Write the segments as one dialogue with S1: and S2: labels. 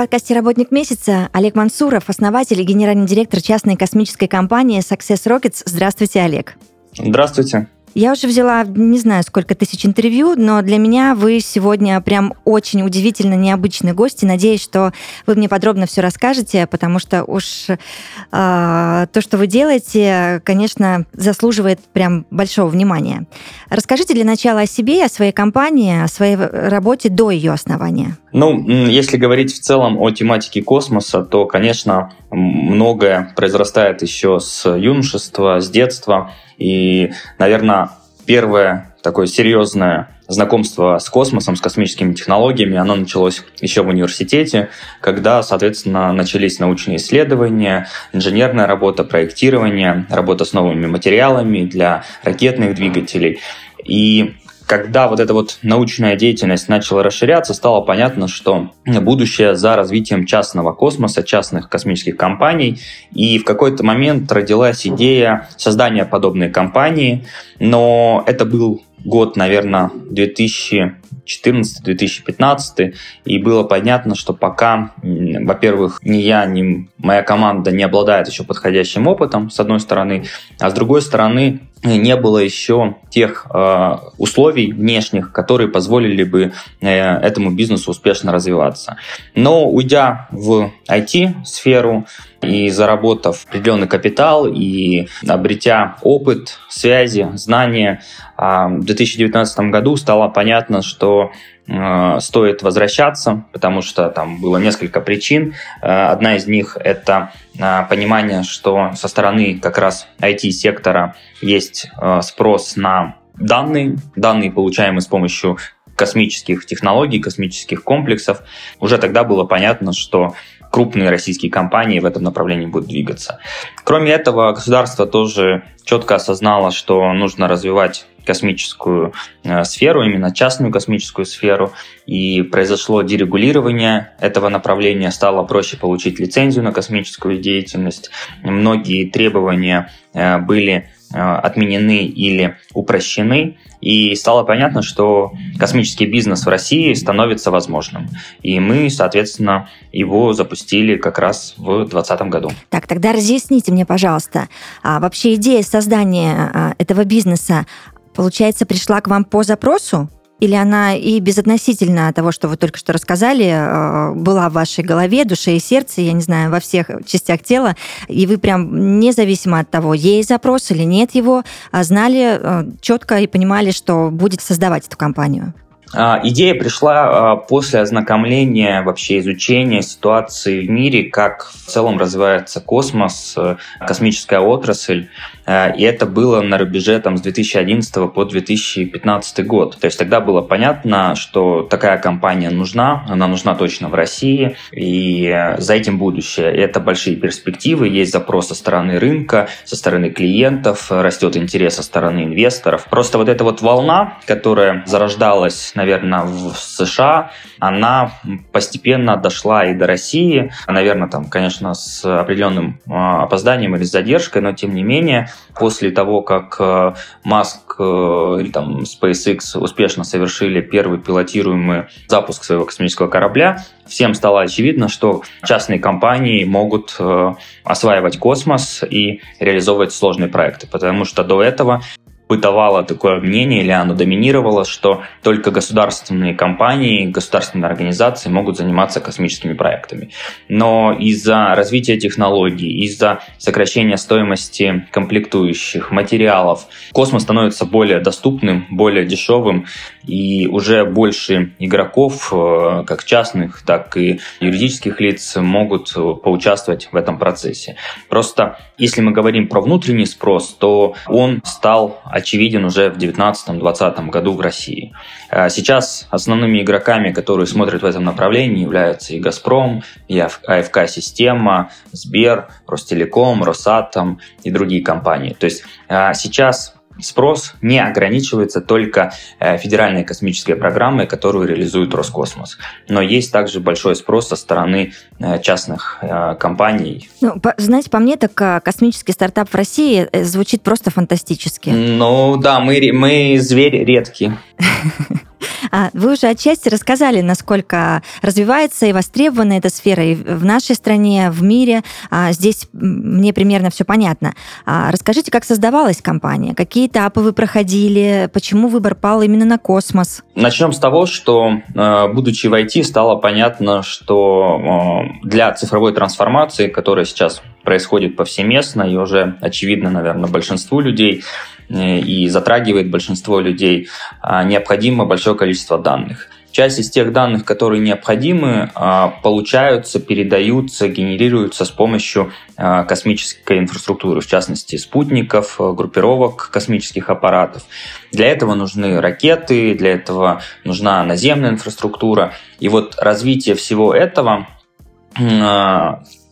S1: Подкасте «Работник месяца» Олег Мансуров, основатель и генеральный директор частной космической компании Success Rockets. Здравствуйте, Олег.
S2: Здравствуйте.
S1: Я уже взяла не знаю сколько тысяч интервью, но для меня вы сегодня прям очень удивительно необычный гость, и надеюсь, что вы мне подробно все расскажете, потому что уж э, то, что вы делаете, конечно, заслуживает прям большого внимания. Расскажите для начала о себе, о своей компании, о своей работе до ее основания.
S2: Ну, если говорить в целом о тематике космоса, то, конечно, многое произрастает еще с юношества, с детства. И, наверное, первое такое серьезное знакомство с космосом, с космическими технологиями, оно началось еще в университете, когда, соответственно, начались научные исследования, инженерная работа, проектирование, работа с новыми материалами для ракетных двигателей. И когда вот эта вот научная деятельность начала расширяться, стало понятно, что будущее за развитием частного космоса, частных космических компаний. И в какой-то момент родилась идея создания подобной компании, но это был год, наверное, 2000 2014-2015, и было понятно, что пока, во-первых, ни я, ни моя команда не обладает еще подходящим опытом, с одной стороны, а с другой стороны, не было еще тех э, условий внешних, которые позволили бы э, этому бизнесу успешно развиваться. Но уйдя в IT-сферу и заработав определенный капитал и обретя опыт, связи, знания, э, в 2019 году стало понятно, что Э, стоит возвращаться, потому что там было несколько причин. Э, одна из них – это э, понимание, что со стороны как раз IT-сектора есть спрос на данные, данные, получаемые с помощью космических технологий, космических комплексов. Уже тогда было понятно, что крупные российские компании в этом направлении будут двигаться. Кроме этого, государство тоже четко осознало, что нужно развивать космическую э, сферу, именно частную космическую сферу, и произошло дерегулирование этого направления, стало проще получить лицензию на космическую деятельность, многие требования э, были отменены или упрощены, и стало понятно, что космический бизнес в России становится возможным. И мы, соответственно, его запустили как раз в 2020 году.
S1: Так, тогда разъясните мне, пожалуйста, а вообще идея создания а, этого бизнеса, получается, пришла к вам по запросу? Или она и безотносительно того, что вы только что рассказали, э, была в вашей голове, душе и сердце, я не знаю, во всех частях тела, и вы прям независимо от того, есть запрос или нет его, а знали э, четко и понимали, что будет создавать эту компанию?
S2: А, идея пришла а, после ознакомления, вообще изучения ситуации в мире, как в целом развивается космос, э, космическая отрасль. Э, и это было на рубеже там, с 2011 по 2015 год. То есть тогда было понятно, что такая компания нужна, она нужна точно в России, и за этим будущее. Это большие перспективы, есть запрос со стороны рынка, со стороны клиентов, растет интерес со стороны инвесторов. Просто вот эта вот волна, которая зарождалась, наверное, в США, она постепенно дошла и до России. Наверное, там, конечно, с определенным э, опозданием или задержкой, но тем не менее после того, как э, Маск э, или там SpaceX успешно совершили первый пилотируемый запуск своего космического корабля, всем стало очевидно, что частные компании могут э, осваивать космос и реализовывать сложные проекты, потому что до этого бытовало такое мнение, или оно доминировало, что только государственные компании, государственные организации могут заниматься космическими проектами. Но из-за развития технологий, из-за сокращения стоимости комплектующих, материалов, космос становится более доступным, более дешевым, и уже больше игроков, э, как частных, так и юридических лиц, могут поучаствовать в этом процессе. Просто если мы говорим про внутренний спрос, то он стал очевиден уже в 2019-2020 году в России. А сейчас основными игроками, которые смотрят в этом направлении, являются и «Газпром», и АФК-система, Сбер, Ростелеком, Росатом и другие компании. То есть а, сейчас спрос не ограничивается только э, федеральной космической программой, которую реализует Роскосмос. Но есть также большой спрос со стороны э, частных э, компаний.
S1: Ну, по, знаете, по мне, так космический стартап в России звучит просто фантастически.
S2: Ну да, мы, мы звери редкие.
S1: А, вы уже отчасти рассказали, насколько развивается и востребована эта сфера и в нашей стране, в мире. А, здесь мне примерно все понятно. А, расскажите, как создавалась компания, какие этапы вы проходили, почему выбор пал именно на космос?
S2: Начнем с того, что, будучи в IT, стало понятно, что для цифровой трансформации, которая сейчас происходит повсеместно и уже очевидно, наверное, большинству людей, и затрагивает большинство людей, а, необходимо большое количество данных. Часть из тех данных, которые необходимы, а, получаются, передаются, генерируются с помощью а, космической инфраструктуры, в частности спутников, группировок космических аппаратов. Для этого нужны ракеты, для этого нужна наземная инфраструктура. И вот развитие всего этого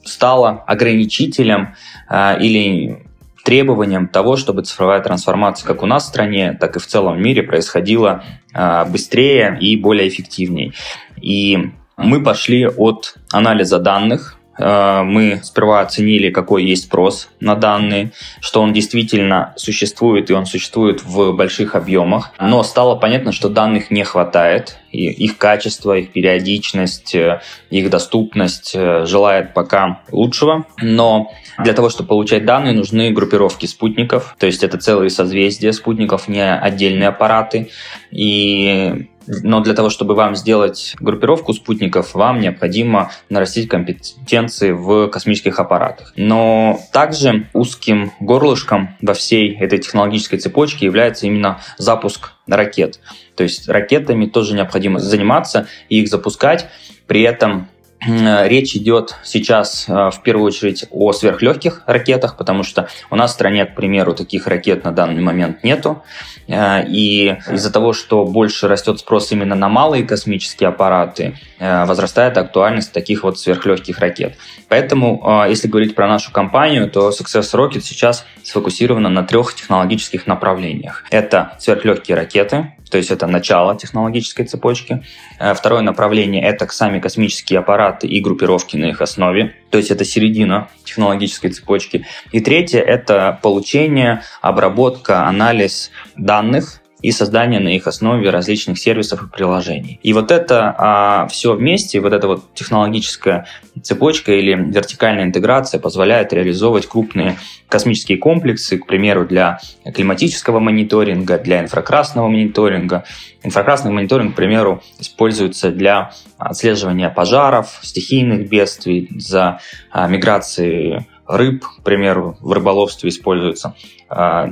S2: стало ограничителем или требованием того, чтобы цифровая трансформация как у нас в стране, так и в целом мире происходила а, быстрее и более эффективнее. И мы пошли от анализа данных, мы сперва оценили, какой есть спрос на данные, что он действительно существует, и он существует в больших объемах. Но стало понятно, что данных не хватает, и их качество, их периодичность, э, их доступность э, желает пока лучшего. Но для того, чтобы получать данные, нужны группировки спутников, то есть это целые созвездия спутников, не отдельные аппараты. И но для того, чтобы вам сделать группировку спутников, вам необходимо нарастить компетенции в космических аппаратах. Но также узким горлышком во всей этой технологической цепочке является именно запуск ракет. То есть ракетами тоже необходимо заниматься и их запускать. При этом Речь идет сейчас э, в первую очередь о сверхлегких ракетах, потому что у нас в стране, к примеру, таких ракет на данный момент нету. Э, и из-за того, что больше растет спрос именно на малые космические аппараты, э, возрастает актуальность таких вот сверхлегких ракет. Поэтому, если говорить про нашу компанию, то Success Rocket сейчас сфокусирована на трех технологических направлениях. Это сверхлегкие ракеты, то есть это начало технологической цепочки. Э, второе направление – это сами космические аппараты и группировки на их основе, то есть это середина технологической цепочки. И третье – это получение, обработка, анализ данных и создание на их основе различных сервисов и приложений. И вот это а, все вместе, вот эта вот технологическая цепочка или вертикальная интеграция позволяет реализовывать крупные космические комплексы, к примеру, для климатического мониторинга, для инфракрасного мониторинга. Инфракрасный мониторинг, к примеру, используется для отслеживания пожаров, стихийных бедствий, за а, миграцией рыб, к примеру, в рыболовстве используется. А,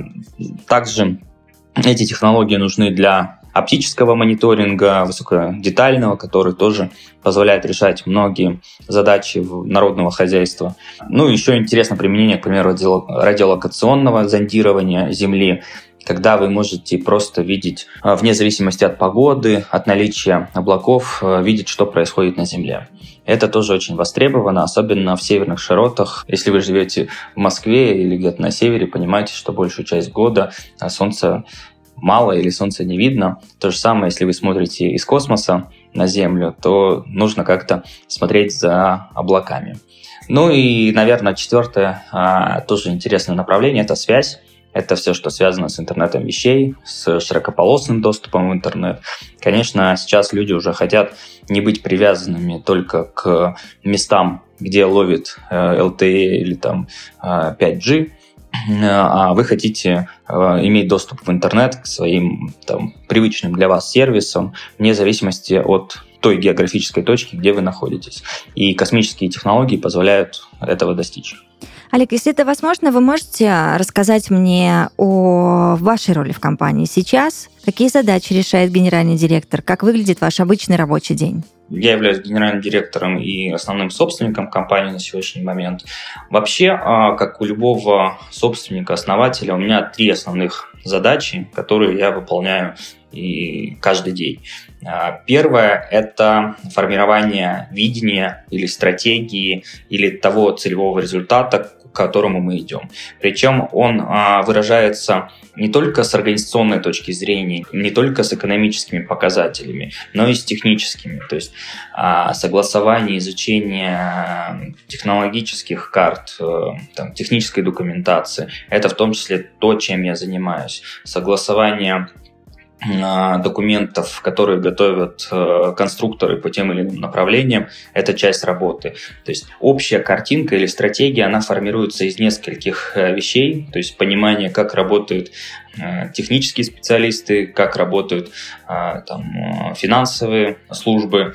S2: также эти технологии нужны для оптического мониторинга, высокодетального, который тоже позволяет решать многие задачи народного хозяйства. Ну, еще интересно применение, к примеру, радиолокационного зондирования Земли, когда вы можете просто видеть, а, вне зависимости от погоды, от наличия облаков, а, видеть, что происходит на Земле. Это тоже очень востребовано, особенно в северных широтах. Если вы живете в Москве или где-то на севере, понимаете, что большую часть года а, солнце мало или солнца не видно. То же самое, если вы смотрите из космоса на Землю, то нужно как-то смотреть за облаками. Ну и, наверное, четвертое, а, тоже интересное направление – это связь. Это все, что связано с интернетом вещей, с широкополосным доступом в интернет. Конечно, сейчас люди уже хотят не быть привязанными только к местам, где ловит LTE э, или там 5G, а вы хотите э, иметь доступ в интернет к своим там, привычным для вас сервисам, вне зависимости от той географической точки, где вы находитесь. И космические технологии позволяют этого достичь.
S1: Олег, если это возможно, вы можете рассказать мне о вашей роли в компании сейчас? Какие задачи решает генеральный директор? Как выглядит ваш обычный рабочий день?
S2: Я являюсь генеральным директором и основным собственником компании на сегодняшний момент. Вообще, а, как у любого собственника, основателя, у меня три основных задачи, которые я выполняю и каждый день. А, первое – это формирование видения или стратегии или того целевого результата, которому мы идем. Причем он а, выражается не только с организационной точки зрения, не только с экономическими показателями, но и с техническими. То есть а, согласование, изучение технологических карт, э, там, технической документации – это в том числе то, чем я занимаюсь. Согласование документов, которые готовят э, конструкторы по тем или иным направлениям, это часть работы. То есть общая картинка или стратегия, она формируется из нескольких э, вещей, то есть понимание, как работают технические специалисты, как работают э, там, финансовые службы,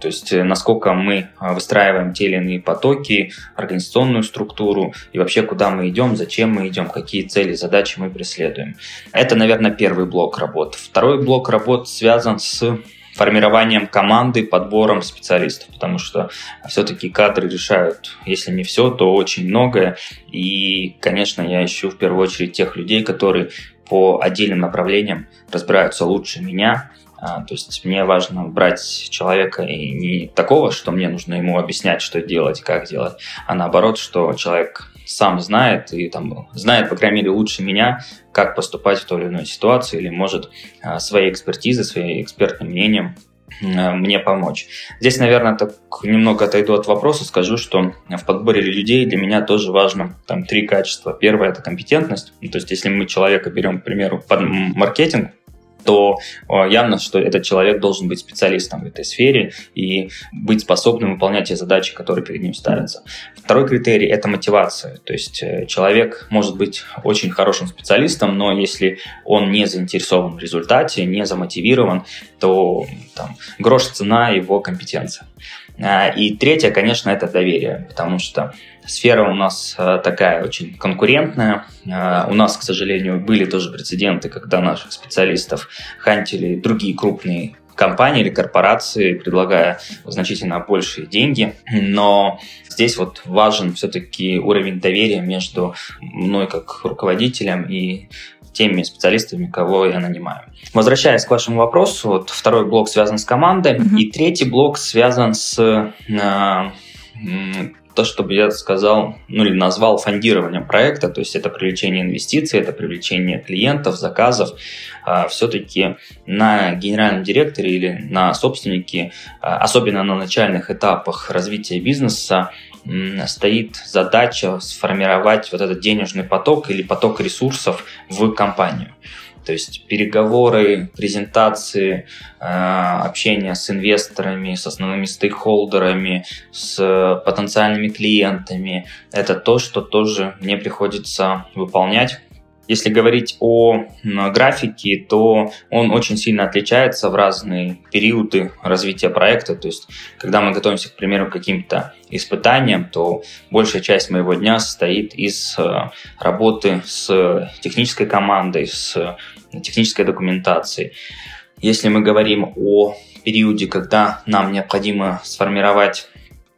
S2: то есть э, насколько мы выстраиваем те или иные потоки, организационную структуру и вообще куда мы идем, зачем мы идем, какие цели, задачи мы преследуем. Это, наверное, первый блок работ. Второй блок работ связан с формированием команды, подбором специалистов, потому что все-таки кадры решают, если не все, то очень многое. И, конечно, я ищу в первую очередь тех людей, которые по отдельным направлениям разбираются лучше меня. А, то есть мне важно брать человека и не такого, что мне нужно ему объяснять, что делать, как делать, а наоборот, что человек сам знает и там знает, по крайней мере, лучше меня, как поступать в той или иной ситуации, или может а, своей экспертизой, своим экспертным мнением мне помочь. Здесь, наверное, так немного отойду от вопроса, скажу, что в подборе людей для меня тоже важно там три качества. Первое – это компетентность. Ну, то есть, если мы человека берем, к примеру, под маркетинг, то явно, что этот человек должен быть специалистом в этой сфере и быть способным выполнять те задачи, которые перед ним ставятся. Второй критерий – это мотивация. То есть э, человек может быть очень хорошим специалистом, но если он не заинтересован в результате, не замотивирован, то там, грош цена его компетенция. А, и третье, конечно, это доверие, потому что Сфера у нас э, такая очень конкурентная. Э, у нас, к сожалению, были тоже прецеденты, когда наших специалистов хантили другие крупные компании или корпорации, предлагая значительно большие деньги. Но здесь вот важен все-таки уровень доверия между мной как руководителем и теми специалистами, кого я нанимаю. Возвращаясь к вашему вопросу, вот второй блок связан с командой, mm-hmm. и третий блок связан с э, то, что бы я сказал, ну или назвал фондированием проекта, то есть это привлечение инвестиций, это привлечение клиентов, заказов, а, все-таки на генеральном директоре или на собственнике, а, особенно на начальных этапах развития бизнеса, стоит задача сформировать вот этот денежный поток или поток ресурсов в компанию. То есть переговоры, презентации, э, общение с инвесторами, с основными стейкхолдерами, с потенциальными клиентами. Это то, что тоже мне приходится выполнять если говорить о графике, то он очень сильно отличается в разные периоды развития проекта. То есть, когда мы готовимся, к примеру, к каким-то испытаниям, то большая часть моего дня состоит из э, работы с технической командой, с технической документацией. Если мы говорим о периоде, когда нам необходимо сформировать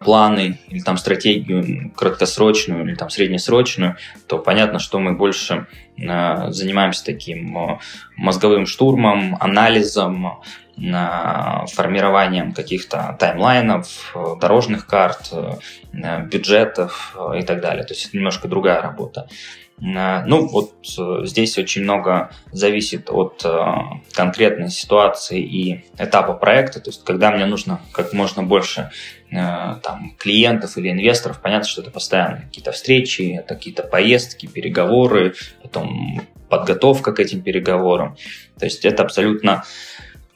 S2: планы или там стратегию краткосрочную или там среднесрочную, то понятно, что мы больше э, занимаемся таким э, мозговым штурмом, анализом, э, формированием каких-то таймлайнов, э, дорожных карт, э, бюджетов э, и так далее. То есть это немножко другая работа. Э, ну, вот э, здесь очень много зависит от э, конкретной ситуации и этапа проекта. То есть, когда мне нужно как можно больше там, клиентов или инвесторов, понятно, что это постоянно какие-то встречи, это какие-то поездки, переговоры, потом подготовка к этим переговорам. То есть, это абсолютно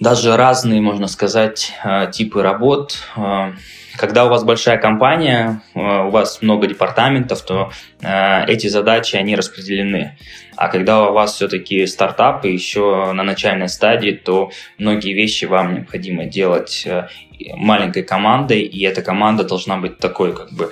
S2: даже разные, можно сказать, типы работ. Когда у вас большая компания, э, у вас много департаментов, то э, эти задачи, они распределены. А когда у вас все-таки стартап еще на начальной стадии, то многие вещи вам необходимо делать э, маленькой командой, и эта команда должна быть такой, как бы,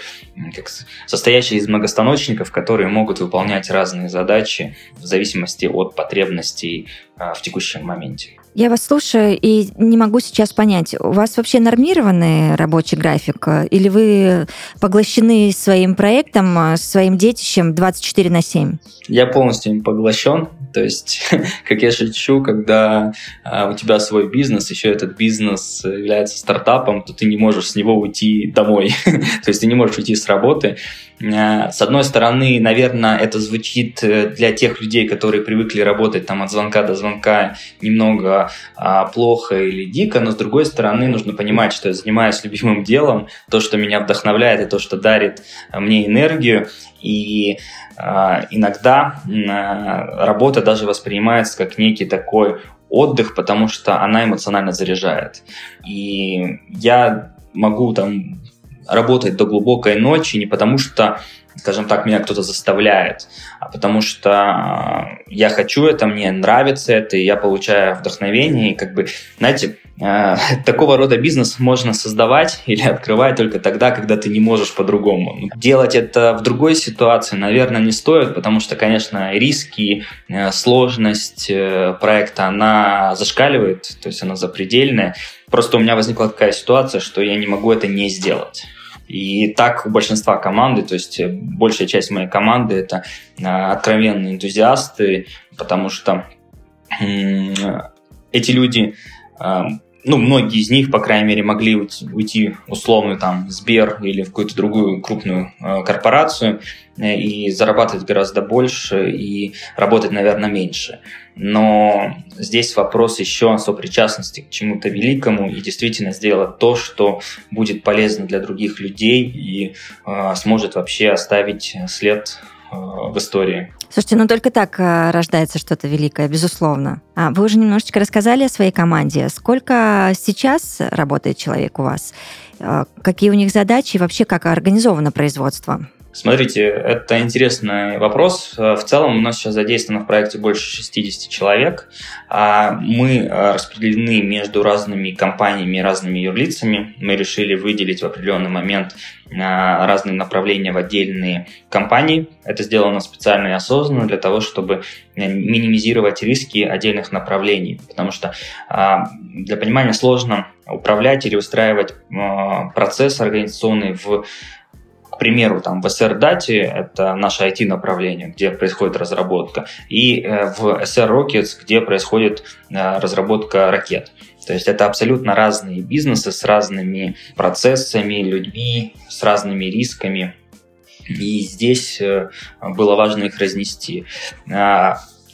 S2: как состоящей из многостаночников, которые могут выполнять разные задачи в зависимости от потребностей в текущем моменте.
S1: Я вас слушаю и не могу сейчас понять, у вас вообще нормированный рабочий график или вы поглощены своим проектом, своим детищем 24 на 7?
S2: Я полностью им поглощен. То есть, как я шучу, когда а, у тебя свой бизнес, еще этот бизнес является стартапом, то ты не можешь с него уйти домой. то есть ты не можешь уйти с работы. А, с одной стороны, наверное, это звучит э, для тех людей, которые привыкли работать там от звонка до звонка немного а, плохо или дико, но с другой стороны, нужно понимать, что я занимаюсь любимым делом, то, что меня вдохновляет и то, что дарит мне энергию. И а, иногда а, работа даже воспринимается как некий такой отдых, потому что она эмоционально заряжает. И я могу там работать до глубокой ночи не потому что скажем так, меня кто-то заставляет, а потому что а, я хочу это, мне нравится это, и я получаю вдохновение, и как бы, знаете, э, такого рода бизнес можно создавать или открывать только тогда, когда ты не можешь по-другому. Делать это в другой ситуации, наверное, не стоит, потому что, конечно, риски, э, сложность э, проекта, она зашкаливает, то есть она запредельная. Просто у меня возникла такая ситуация, что я не могу это не сделать. И так у большинства команды, то есть э, большая часть моей команды это э, откровенные энтузиасты, потому что эти люди э, ну, многие из них, по крайней мере, могли уйти условно там в Сбер или в какую-то другую крупную э, корпорацию э, и зарабатывать гораздо больше и работать, наверное, меньше. Но здесь вопрос еще о сопричастности к чему-то великому и действительно сделать то, что будет полезно для других людей и э, сможет вообще оставить след в истории.
S1: Слушайте, ну только так э, рождается что-то великое, безусловно. А вы уже немножечко рассказали о своей команде. Сколько сейчас работает человек у вас? Э, какие у них задачи и вообще как организовано производство?
S2: Смотрите, это интересный вопрос. В целом у нас сейчас задействовано в проекте больше 60 человек. А мы э, распределены между разными компаниями, разными юрлицами. Мы решили выделить в определенный момент э, разные направления в отдельные компании. Это сделано специально и осознанно для того, чтобы э, минимизировать риски отдельных направлений. Потому что для понимания сложно управлять или устраивать процесс организационный в примеру, там в SR-дате, это наше IT-направление, где происходит разработка, и э, в SR Rockets, где происходит э, разработка ракет. То есть это абсолютно разные бизнесы с разными процессами, людьми, с разными рисками. И здесь э, было важно их разнести.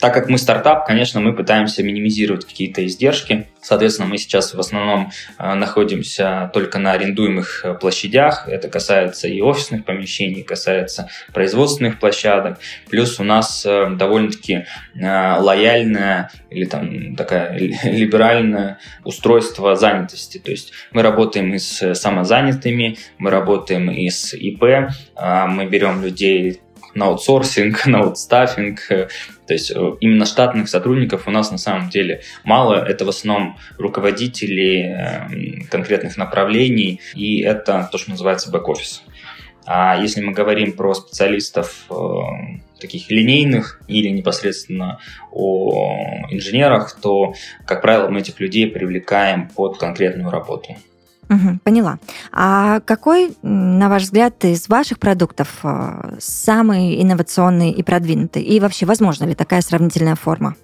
S2: А, так как мы стартап, конечно, мы пытаемся минимизировать какие-то издержки. Соответственно, мы сейчас в основном э, находимся только на арендуемых э, площадях. Это касается и офисных помещений, касается производственных площадок. Плюс у нас э, довольно-таки лояльное или там такая либеральное устройство занятости. То есть мы работаем и с самозанятыми, мы работаем и с ИП, мы берем людей на аутсорсинг, на аутстаффинг. То есть э, именно штатных сотрудников у нас на самом деле мало. Это в основном руководители эм, конкретных направлений, и это то, что называется бэк-офис. А если мы говорим про специалистов э, таких линейных или непосредственно о инженерах, то, как правило, мы этих людей привлекаем под конкретную работу.
S1: Угу, поняла. А какой, на ваш взгляд, из ваших продуктов э, самый инновационный и продвинутый? И вообще, возможно ли такая сравнительная форма?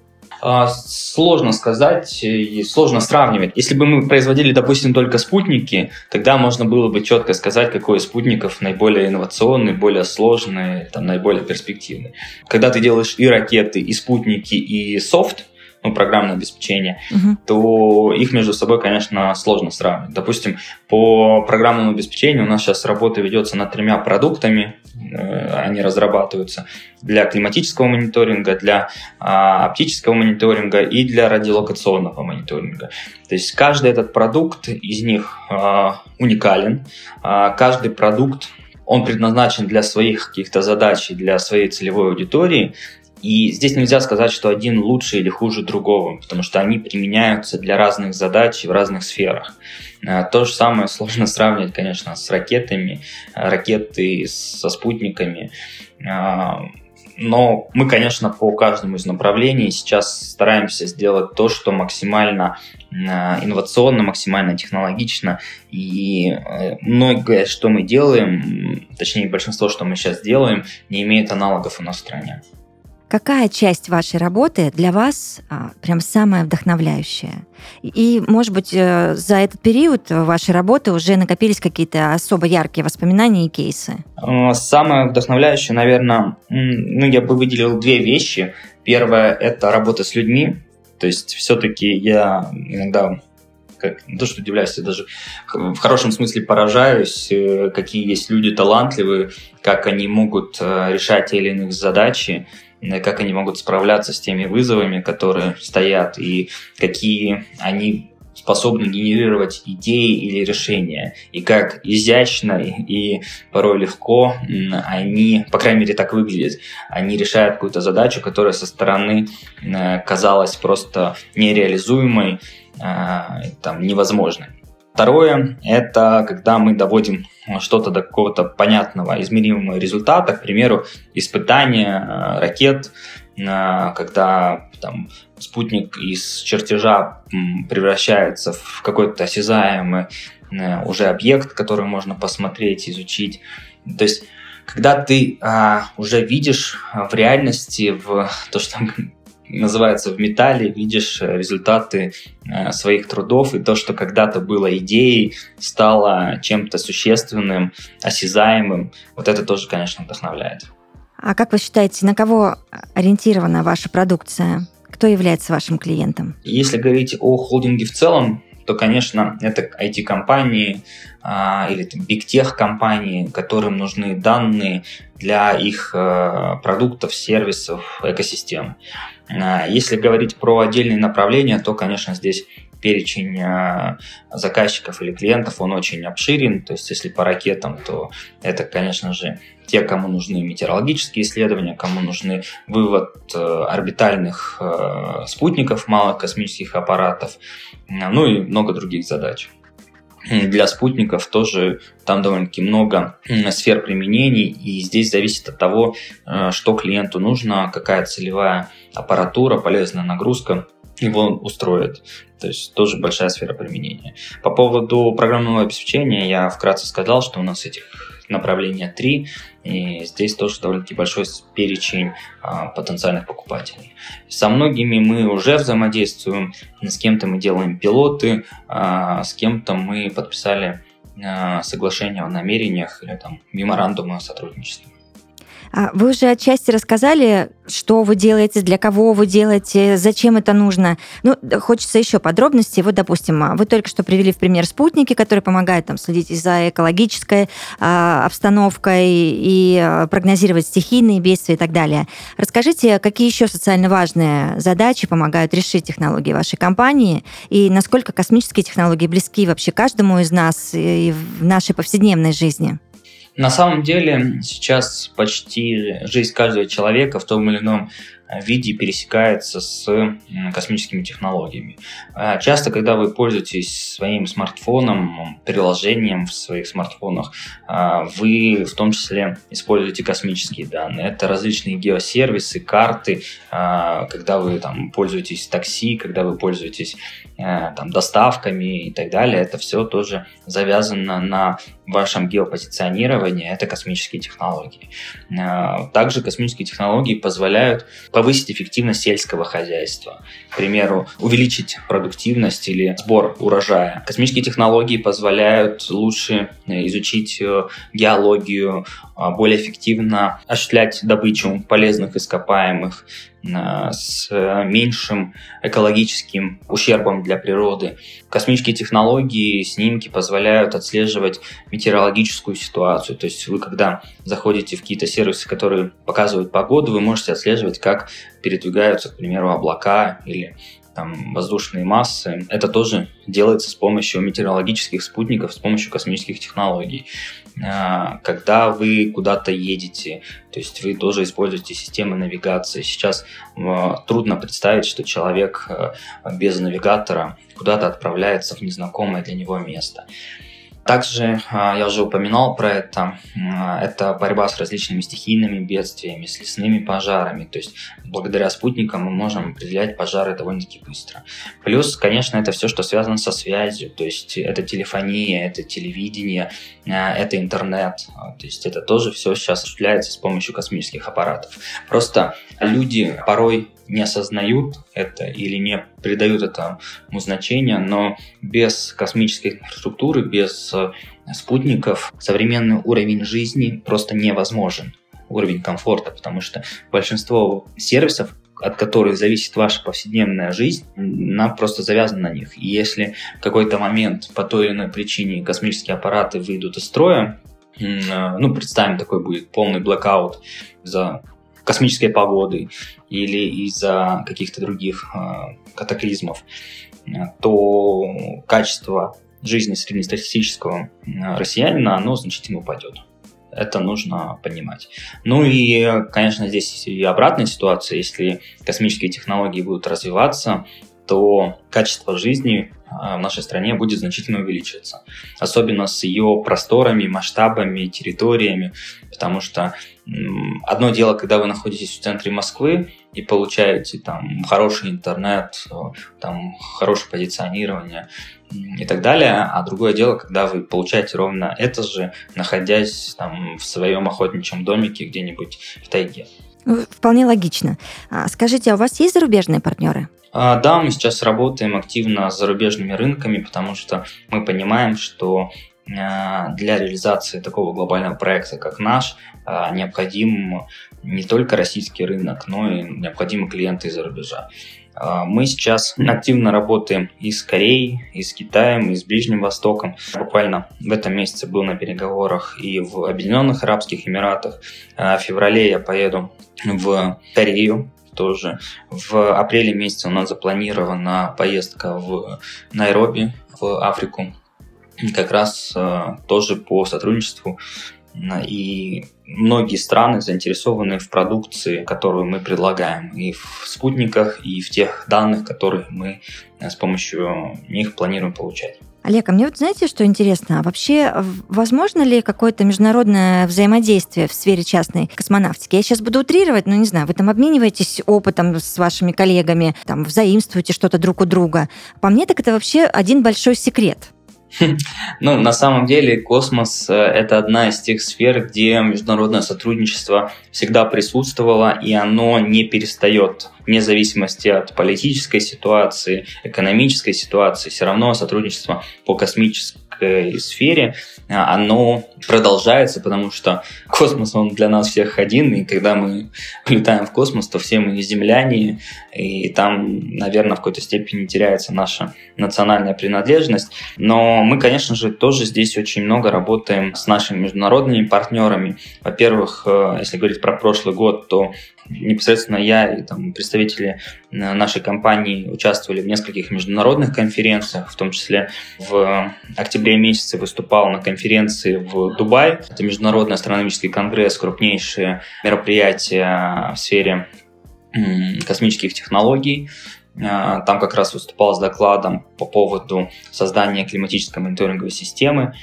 S2: А, сложно сказать и сложно сравнивать. Если бы мы производили, допустим, только спутники, тогда можно было бы четко сказать, какой из спутников наиболее инновационный, более сложный, там, наиболее перспективный. Когда ты делаешь и ракеты, и спутники, и софт, ну, программное обеспечение, угу. то их между собой, конечно, сложно сравнивать. Допустим, по программному обеспечению у нас сейчас работа ведется над тремя продуктами, э, они разрабатываются для климатического мониторинга, для а, оптического мониторинга и для радиолокационного мониторинга. То есть каждый этот продукт из них а, уникален, а, каждый продукт он предназначен для своих каких-то задач и для своей целевой аудитории, и здесь нельзя сказать, что один лучше или хуже другого, потому что они применяются для разных задач в разных сферах. Э, то же самое сложно сравнивать, конечно, с ракетами, э, ракеты со спутниками. Э, но мы, конечно, по каждому из направлений сейчас стараемся сделать то, что максимально инновационно, максимально технологично. И многое, что мы делаем, точнее большинство, что мы сейчас делаем, не имеет аналогов у нас в стране.
S1: Какая часть вашей работы для вас а, прям самая вдохновляющая? И, может быть, э, за этот период вашей работы уже накопились какие-то особо яркие воспоминания и кейсы?
S2: Э, самое вдохновляющее, наверное, ну, я бы выделил две вещи. Первое – это работа с людьми. То есть все-таки я иногда как, не то, что удивляюсь, я даже в хорошем смысле поражаюсь, э, какие есть люди талантливые, как они могут решать те или иные задачи. Э, как они могут справляться с теми вызовами, которые стоят, и какие они способны генерировать идеи или решения, и как изящно и порой легко они, по крайней мере, так выглядят, они решают какую-то задачу, которая со стороны э, казалась просто нереализуемой, э, там, невозможной. Второе – это когда мы доводим что-то до какого-то понятного, измеримого результата, к примеру, испытания э, ракет, э, когда там, спутник из чертежа превращается в какой-то осязаемый э, уже объект, который можно посмотреть, изучить. То есть когда ты а, уже видишь в реальности, в то, что называется, в металле видишь э, результаты э, своих трудов, и то, что когда-то было идеей, стало чем-то существенным, осязаемым. Вот это тоже, конечно, вдохновляет.
S1: А как вы считаете, на кого ориентирована ваша продукция? Кто является вашим клиентом?
S2: Если говорить о холдинге в целом, то, конечно, это IT-компании а, или Big Tech компании, которым нужны данные для их а, продуктов, сервисов, экосистем. А, если говорить про отдельные направления, то, конечно, здесь перечень а, заказчиков или клиентов, он очень обширен. То есть, если по ракетам, то это, конечно же, те, кому нужны метеорологические исследования, кому нужны вывод э, орбитальных э, спутников, малых космических аппаратов, ну и много других задач для спутников тоже там довольно-таки много сфер применений, и здесь зависит от того, э, что клиенту нужно, какая целевая аппаратура, полезная нагрузка его устроит. То есть тоже большая сфера применения. По поводу программного обеспечения я вкратце сказал, что у нас этих направления три, и здесь тоже довольно-таки большой перечень а, потенциальных покупателей. Со многими мы уже взаимодействуем, с кем-то мы делаем пилоты, а, с кем-то мы подписали а, соглашение о намерениях или там меморандумы о сотрудничестве.
S1: А, вы уже отчасти рассказали, что вы делаете, для кого вы делаете, зачем это нужно. Ну, хочется еще подробностей. Вот, допустим, а, вы только что привели в пример спутники, которые помогают там, следить за экологической э, обстановкой и прогнозировать стихийные бедствия и так далее. Расскажите, какие еще социально важные задачи помогают решить технологии вашей компании и насколько космические технологии близки вообще каждому из нас и в нашей повседневной жизни?
S2: На самом деле сейчас почти жизнь каждого человека в том или ином виде пересекается с космическими технологиями. А, часто, когда вы пользуетесь своим смартфоном, приложением в своих смартфонах, а, вы в том числе используете космические данные. Это различные геосервисы, карты, когда вы там пользуетесь такси, когда вы пользуетесь там, доставками и так далее. Это все тоже завязано на вашем геопозиционировании. Это космические технологии. Также космические технологии позволяют повысить эффективность сельского хозяйства. К примеру, увеличить продуктивность или сбор урожая. Космические технологии позволяют лучше э, изучить э, геологию, более эффективно осуществлять добычу полезных ископаемых. с меньшим экологическим ущербом для природы. Космические технологии, снимки позволяют отслеживать метеорологическую ситуацию. То есть вы, когда заходите в какие-то сервисы, которые показывают погоду, вы можете отслеживать, как передвигаются, к примеру, облака или там, воздушные массы. Это тоже делается с помощью метеорологических спутников, с помощью космических технологий. А, когда вы куда-то едете, то есть вы тоже используете системы навигации. Сейчас трудно представить, что человек э, без навигатора куда-то отправляется в незнакомое для него место. Также а, я уже упоминал про это. А, это борьба с различными стихийными бедствиями, с лесными пожарами. То есть благодаря спутникам мы можем определять пожары довольно-таки быстро. Плюс, конечно, это все, что связано со связью. То есть это телефония, это телевидение, а, это интернет. То есть это тоже все сейчас осуществляется с помощью космических аппаратов. Просто люди порой не осознают это или не придают этому значения, но без космической инфраструктуры, без э, спутников современный уровень жизни просто невозможен, уровень комфорта, потому что большинство сервисов, от которых зависит ваша повседневная жизнь, она просто завязана на них. И если в какой-то момент по той или иной причине космические аппараты выйдут из строя, э, ну, представим, такой будет полный блэкаут за космической погоды или из-за каких-то других э, катаклизмов, э, то качество жизни среднестатистического э, россиянина, оно значительно упадет. Это нужно понимать. Ну и, конечно, здесь и обратная ситуация. Если космические технологии будут развиваться, то качество жизни в нашей стране будет значительно увеличиваться. Особенно с ее просторами, масштабами, территориями. Потому что одно дело, когда вы находитесь в центре Москвы и получаете там хороший интернет, там хорошее позиционирование и так далее, а другое дело, когда вы получаете ровно это же, находясь там в своем охотничьем домике где-нибудь в тайге.
S1: Ну, вполне логично. А скажите, а у вас есть зарубежные партнеры?
S2: А, да, мы сейчас работаем активно с зарубежными рынками, потому что мы понимаем, что а, для реализации такого глобального проекта, как наш, необходим не только российский рынок, но и необходимы клиенты из-за рубежа. Мы сейчас активно работаем и с Кореей, и с Китаем, и с Ближним Востоком. Буквально в этом месяце был на переговорах и в Объединенных Арабских Эмиратах. В феврале я поеду в Корею, тоже. В апреле месяце у нас запланирована поездка в Найроби, в Африку, как раз э, тоже по сотрудничеству. И многие страны заинтересованы в продукции, которую мы предлагаем, и в спутниках, и в тех данных, которые мы э, с помощью них планируем получать.
S1: Олег, а мне вот знаете, что интересно? А вообще, возможно ли какое-то международное взаимодействие в сфере частной космонавтики? Я сейчас буду утрировать, но не знаю, вы там обмениваетесь опытом с вашими коллегами, там взаимствуете что-то друг у друга. По мне, так это вообще один большой секрет.
S2: Ну, на самом деле, космос э, – это одна из тех сфер, где международное сотрудничество всегда присутствовало, и оно не перестает вне зависимости от политической ситуации, экономической ситуации, все равно сотрудничество по космической сфере, а, оно продолжается, потому что космос, он для нас всех один, и когда мы летаем в космос, то все мы земляне, и там, наверное, в какой-то степени теряется наша национальная принадлежность. Но мы, конечно же, тоже здесь очень много работаем с нашими международными партнерами. Во-первых, э, если говорить про прошлый год, то непосредственно я и там, представители э, нашей компании участвовали в нескольких международных конференциях, в том числе в октябре месяце выступал на конференции в Дубае. Это Международный астрономический конгресс, крупнейшее мероприятие в сфере космических технологий. Э, там как раз выступал с докладом по поводу создания климатической мониторинговой системы.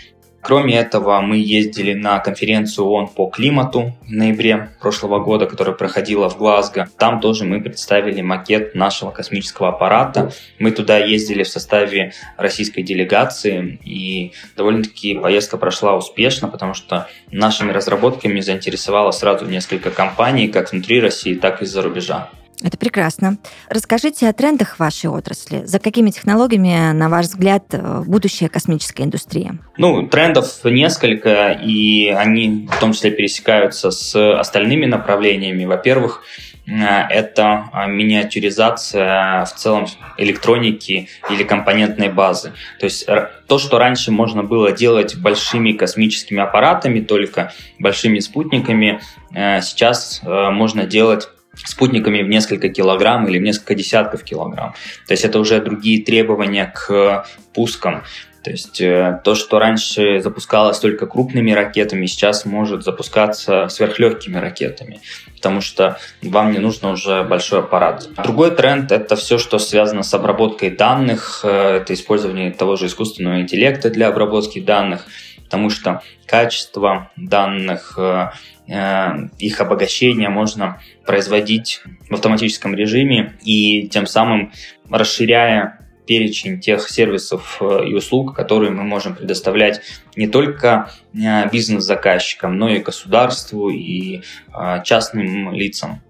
S2: Кроме этого, мы ездили на конференцию ООН по климату в ноябре прошлого года, которая проходила в Глазго. Там тоже мы представили макет нашего космического аппарата. Мы туда ездили в составе российской делегации, и довольно-таки поездка прошла успешно, потому что нашими разработками заинтересовало сразу несколько компаний, как внутри России, так и из-за рубежа.
S1: Это прекрасно. Расскажите о трендах вашей отрасли. За какими технологиями, на ваш взгляд, э, будущая космическая индустрия?
S2: Ну, трендов несколько, и они в том числе пересекаются с остальными направлениями. Во-первых, это миниатюризация в целом электроники или компонентной базы. То есть то, что раньше можно было делать большими космическими аппаратами, только большими спутниками, сейчас можно делать спутниками в несколько килограмм или в несколько десятков килограмм. То есть это уже другие требования к пускам. То есть э, то, что раньше запускалось только крупными ракетами, сейчас может запускаться сверхлегкими ракетами, потому что вам не нужно уже большой аппарат. Другой тренд — это все, что связано с обработкой данных, э, это использование того же искусственного интеллекта для обработки данных, потому что качество данных, э, их обогащение можно производить в автоматическом режиме и тем самым расширяя перечень тех сервисов э, и услуг, которые мы можем предоставлять не только э, бизнес-заказчикам, но и государству и э, частным лицам.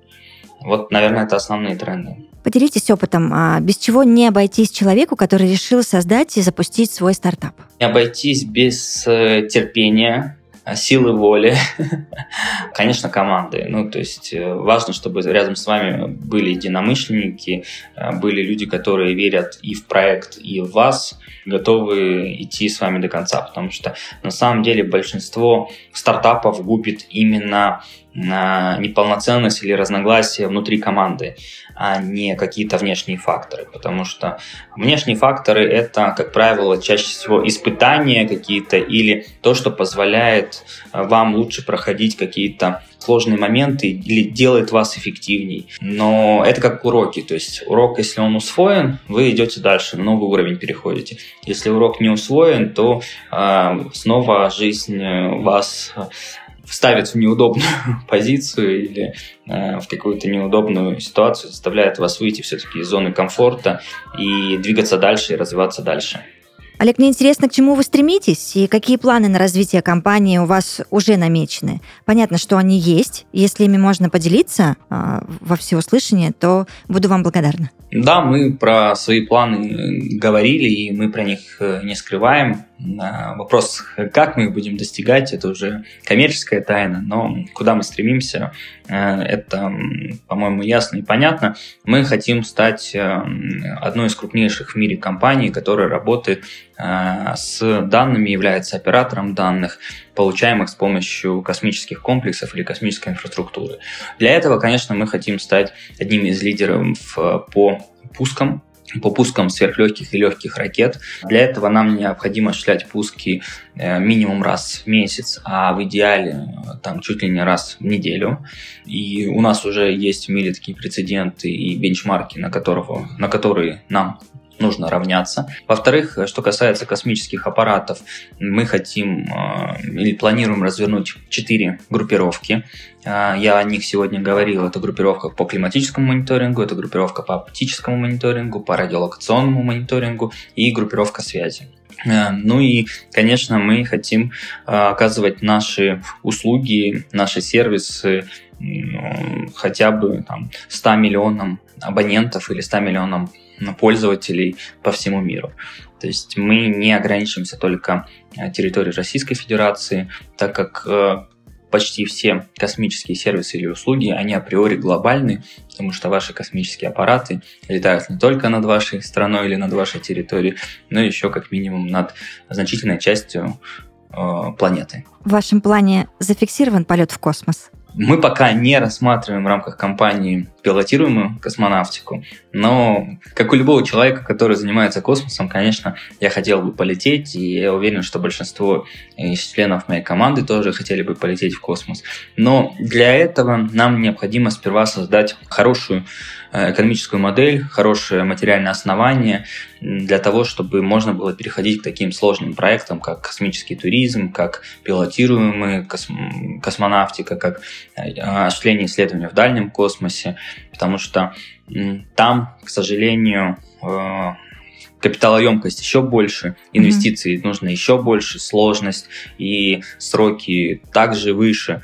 S2: Вот, наверное, это основные тренды.
S1: Поделитесь опытом, а без чего не обойтись человеку, который решил создать и запустить свой стартап?
S2: Не обойтись без терпения, силы воли, конечно, команды. Ну, то есть э, важно, чтобы рядом с вами были единомышленники, э, были люди, которые верят и в проект, и в вас, готовы идти с вами до конца, потому что на самом деле большинство стартапов губит именно неполноценность или разногласия внутри команды, а не какие-то внешние факторы. Потому что внешние факторы — это, как правило, чаще всего испытания какие-то или то, что позволяет э, вам лучше проходить какие-то сложные моменты или делает вас эффективней. Но это как уроки. То есть урок, если он усвоен, вы идете дальше, на новый уровень переходите. Если урок не усвоен, то э, снова жизнь вас ставит в неудобную позицию или э, в какую-то неудобную ситуацию, заставляет вас выйти все-таки из зоны комфорта и двигаться дальше и развиваться дальше.
S1: Олег, мне интересно, к чему вы стремитесь и какие планы на развитие компании у вас уже намечены. Понятно, что они есть. Если ими можно поделиться э, во всеуслышание, то буду вам благодарна.
S2: Да, мы про свои планы говорили, и мы про них э, не скрываем. Вопрос, как мы их будем достигать, это уже коммерческая тайна, но куда мы стремимся, э, это, по-моему, ясно и понятно. Мы хотим стать э, одной из крупнейших в мире компаний, которая работает э, с данными, является оператором данных, получаемых с помощью космических комплексов или космической инфраструктуры. Для этого, конечно, мы хотим стать одним из лидеров по пускам по пускам сверхлегких и легких ракет. Для этого нам необходимо осуществлять пуски э, минимум раз в месяц, а в идеале э, там чуть ли не раз в неделю. И у нас уже есть в мире такие прецеденты и бенчмарки, на, которого, на которые нам нужно равняться. Во-вторых, что касается космических аппаратов, мы хотим э, или планируем развернуть четыре группировки. Э, я о них сегодня говорил. Это группировка по климатическому мониторингу, это группировка по оптическому мониторингу, по радиолокационному мониторингу и группировка связи. Э, ну и, конечно, мы хотим оказывать наши услуги, наши сервисы хотя бы там, 100 миллионам абонентов или 100 миллионам пользователей по всему миру. То есть мы не ограничиваемся только э, территорией Российской Федерации, так как э, почти все космические сервисы или услуги, они априори глобальны, потому что ваши космические аппараты летают не только над вашей страной или над вашей территорией, но еще как минимум над значительной частью э, планеты.
S1: В вашем плане зафиксирован полет в космос?
S2: Мы пока не рассматриваем в рамках компании пилотируемую космонавтику, но как у любого человека, который занимается космосом, конечно, я хотел бы полететь, и я уверен, что большинство из членов моей команды тоже хотели бы полететь в космос. Но для этого нам необходимо сперва создать хорошую экономическую модель, хорошее материальное основание для того, чтобы можно было переходить к таким сложным проектам, как космический туризм, как пилотируемая косм- космонавтика, как э, осуществление исследований в дальнем космосе, потому что там, к сожалению, э, капиталоемкость еще больше, инвестиций mm-hmm. нужно еще больше, сложность и сроки также выше.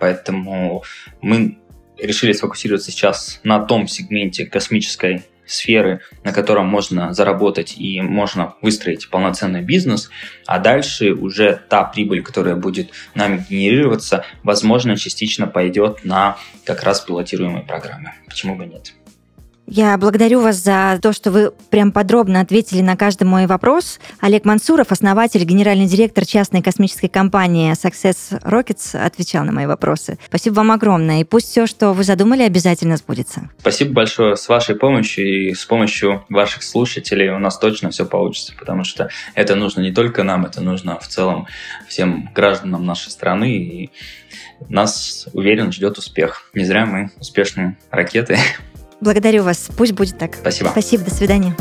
S2: Поэтому мы решили сфокусироваться сейчас на том сегменте космической сферы, на котором можно заработать и можно выстроить полноценный бизнес, а дальше уже та прибыль, которая будет нами генерироваться, возможно, частично пойдет на как раз пилотируемые программы. Почему бы нет?
S1: Я благодарю вас за то, что вы прям подробно ответили на каждый мой вопрос. Олег Мансуров, основатель, генеральный директор частной космической компании Success Rockets, отвечал на мои вопросы. Спасибо вам огромное, и пусть все, что вы задумали, обязательно сбудется.
S2: Спасибо большое. С вашей помощью и с помощью ваших слушателей у нас точно все получится, потому что это нужно не только нам, это нужно в целом всем гражданам нашей страны, и нас, уверен, ждет успех. Не зря мы успешные ракеты
S1: Благодарю вас. Пусть будет так.
S2: Спасибо.
S1: Спасибо. До свидания.